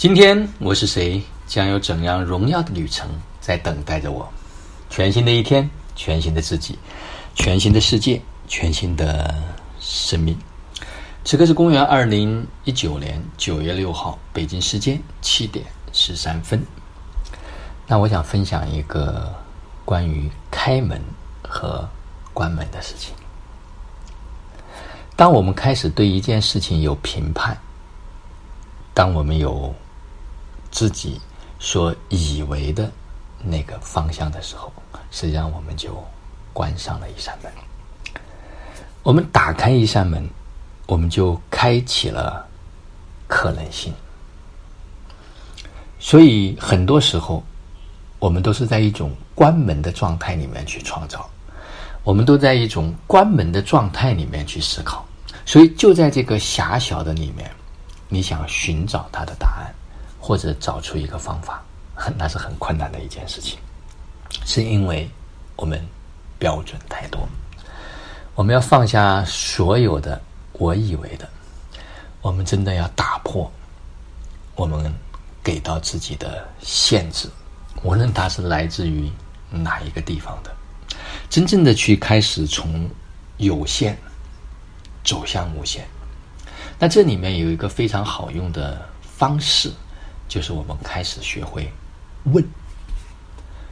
今天我是谁？将有怎样荣耀的旅程在等待着我？全新的一天，全新的自己，全新的世界，全新的生命。此刻是公元二零一九年九月六号，北京时间七点十三分。那我想分享一个关于开门和关门的事情。当我们开始对一件事情有评判，当我们有自己所以为的那个方向的时候，实际上我们就关上了一扇门。我们打开一扇门，我们就开启了可能性。所以很多时候，我们都是在一种关门的状态里面去创造，我们都在一种关门的状态里面去思考。所以就在这个狭小的里面，你想寻找它的答案。或者找出一个方法，那是很困难的一件事情，是因为我们标准太多，我们要放下所有的我以为的，我们真的要打破我们给到自己的限制，无论它是来自于哪一个地方的，真正的去开始从有限走向无限。那这里面有一个非常好用的方式。就是我们开始学会问，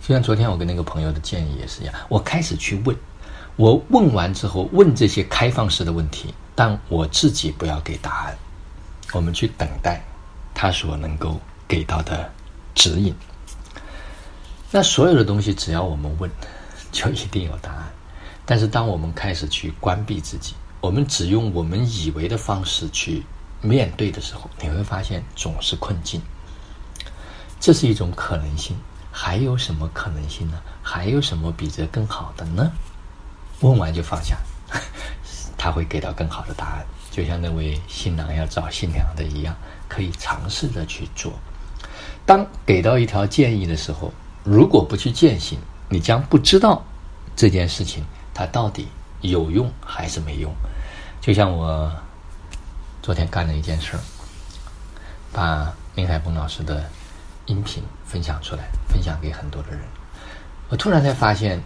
就像昨天我跟那个朋友的建议也是一样，我开始去问，我问完之后问这些开放式的问题，但我自己不要给答案，我们去等待他所能够给到的指引。那所有的东西只要我们问，就一定有答案。但是当我们开始去关闭自己，我们只用我们以为的方式去面对的时候，你会发现总是困境。这是一种可能性，还有什么可能性呢？还有什么比这更好的呢？问完就放下，他会给到更好的答案。就像那位新郎要找新娘的一样，可以尝试着去做。当给到一条建议的时候，如果不去践行，你将不知道这件事情它到底有用还是没用。就像我昨天干了一件事儿，把林海峰老师的。音频分享出来，分享给很多的人。我突然才发现，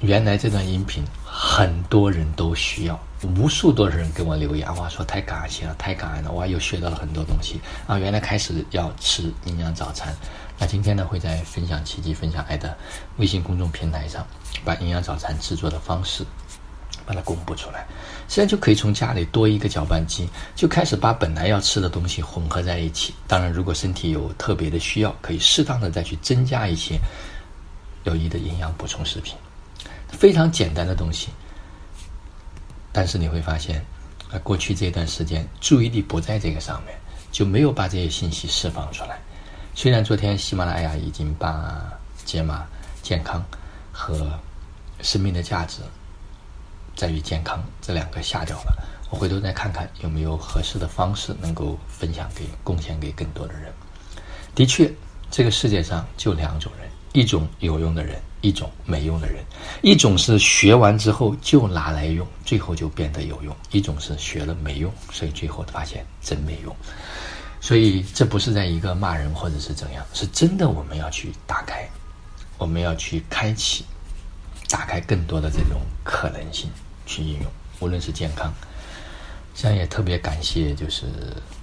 原来这段音频很多人都需要。无数多的人给我留言，哇，说太感谢了，太感恩了，哇，又学到了很多东西啊！原来开始要吃营养早餐。那今天呢，会在分享奇迹、分享爱的微信公众平台上，把营养早餐制作的方式。把它公布出来，现在就可以从家里多一个搅拌机，就开始把本来要吃的东西混合在一起。当然，如果身体有特别的需要，可以适当的再去增加一些有益的营养补充食品。非常简单的东西，但是你会发现，啊，过去这段时间注意力不在这个上面，就没有把这些信息释放出来。虽然昨天喜马拉雅已经把解码健康和生命的价值。在于健康这两个下掉了，我回头再看看有没有合适的方式能够分享给、贡献给更多的人。的确，这个世界上就两种人：一种有用的人，一种没用的人。一种是学完之后就拿来用，最后就变得有用；一种是学了没用，所以最后发现真没用。所以这不是在一个骂人或者是怎样，是真的我们要去打开，我们要去开启，打开更多的这种可能性。去应用，无论是健康，现在也特别感谢，就是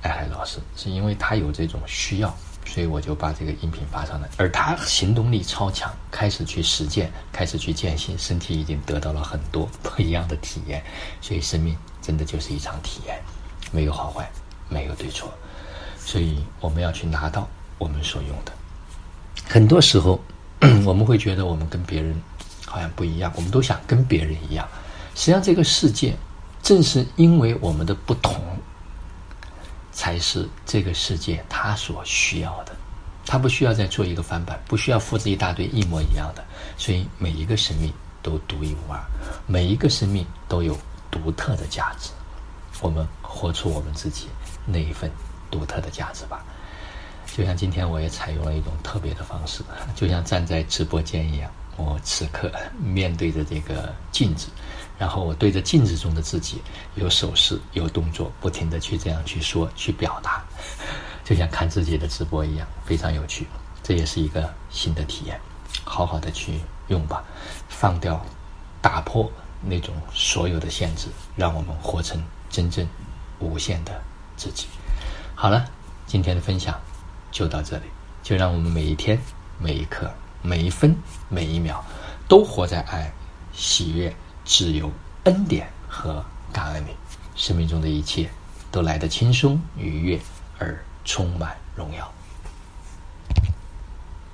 爱海老师，是因为他有这种需要，所以我就把这个音频发上来。而他行动力超强，开始去实践，开始去践行，身体已经得到了很多 不一样的体验。所以生命真的就是一场体验，没有好坏，没有对错。所以我们要去拿到我们所用的。很多时候，我们会觉得我们跟别人好像不一样，我们都想跟别人一样。实际上，这个世界正是因为我们的不同，才是这个世界它所需要的。它不需要再做一个翻版，不需要复制一大堆一模一样的。所以，每一个生命都独一无二，每一个生命都有独特的价值。我们活出我们自己那一份独特的价值吧。就像今天，我也采用了一种特别的方式，就像站在直播间一样。我此刻面对着这个镜子。然后我对着镜子中的自己，有手势，有动作，不停的去这样去说，去表达。就像看自己的直播一样，非常有趣。这也是一个新的体验，好好的去用吧，放掉、打破那种所有的限制，让我们活成真正无限的自己。好了，今天的分享就到这里，就让我们每一天、每一刻、每一分、每一秒，都活在爱、喜悦、自由、恩典和感恩里，生命中的一切都来得轻松愉悦而充满荣耀。